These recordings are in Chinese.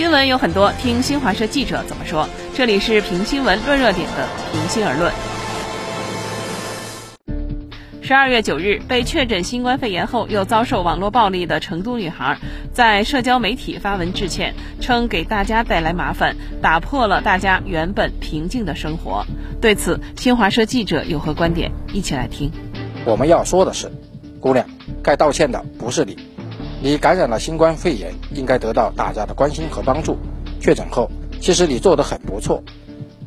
新闻有很多，听新华社记者怎么说。这里是评新闻、论热点的平心而论。十二月九日，被确诊新冠肺炎后又遭受网络暴力的成都女孩，在社交媒体发文致歉，称给大家带来麻烦，打破了大家原本平静的生活。对此，新华社记者有何观点？一起来听。我们要说的是，姑娘，该道歉的不是你。你感染了新冠肺炎，应该得到大家的关心和帮助。确诊后，其实你做得很不错，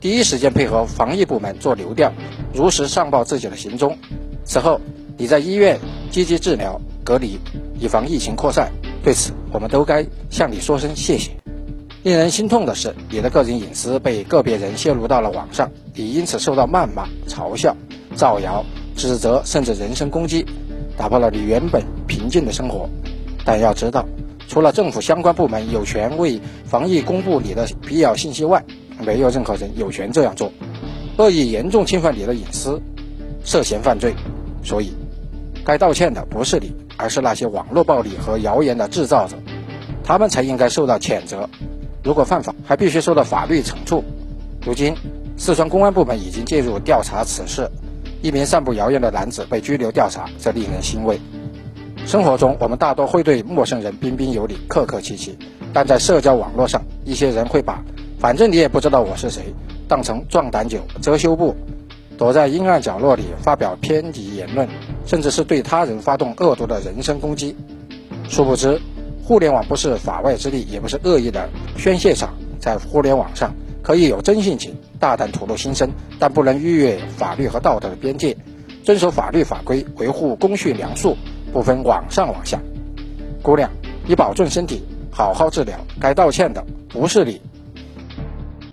第一时间配合防疫部门做流调，如实上报自己的行踪。此后，你在医院积极治疗、隔离，以防疫情扩散。对此，我们都该向你说声谢谢。令人心痛的是，你的个人隐私被个别人泄露到了网上，你因此受到谩骂、嘲笑、造谣、指责，甚至人身攻击，打破了你原本平静的生活。但要知道，除了政府相关部门有权为防疫公布你的必要信息外，没有任何人有权这样做，恶意严重侵犯你的隐私，涉嫌犯罪。所以，该道歉的不是你，而是那些网络暴力和谣言的制造者，他们才应该受到谴责。如果犯法，还必须受到法律惩处。如今，四川公安部门已经介入调查此事，一名散布谣言的男子被拘留调查，这令人欣慰。生活中，我们大多会对陌生人彬彬有礼、客客气气，但在社交网络上，一些人会把“反正你也不知道我是谁”当成壮胆酒、遮羞布，躲在阴暗角落里发表偏激言论，甚至是对他人发动恶毒的人身攻击。殊不知，互联网不是法外之地，也不是恶意的宣泄场。在互联网上，可以有真性情，大胆吐露心声，但不能逾越法律和道德的边界，遵守法律法规，维护公序良俗。不分往上往下，姑娘，你保重身体，好好治疗。该道歉的不是你。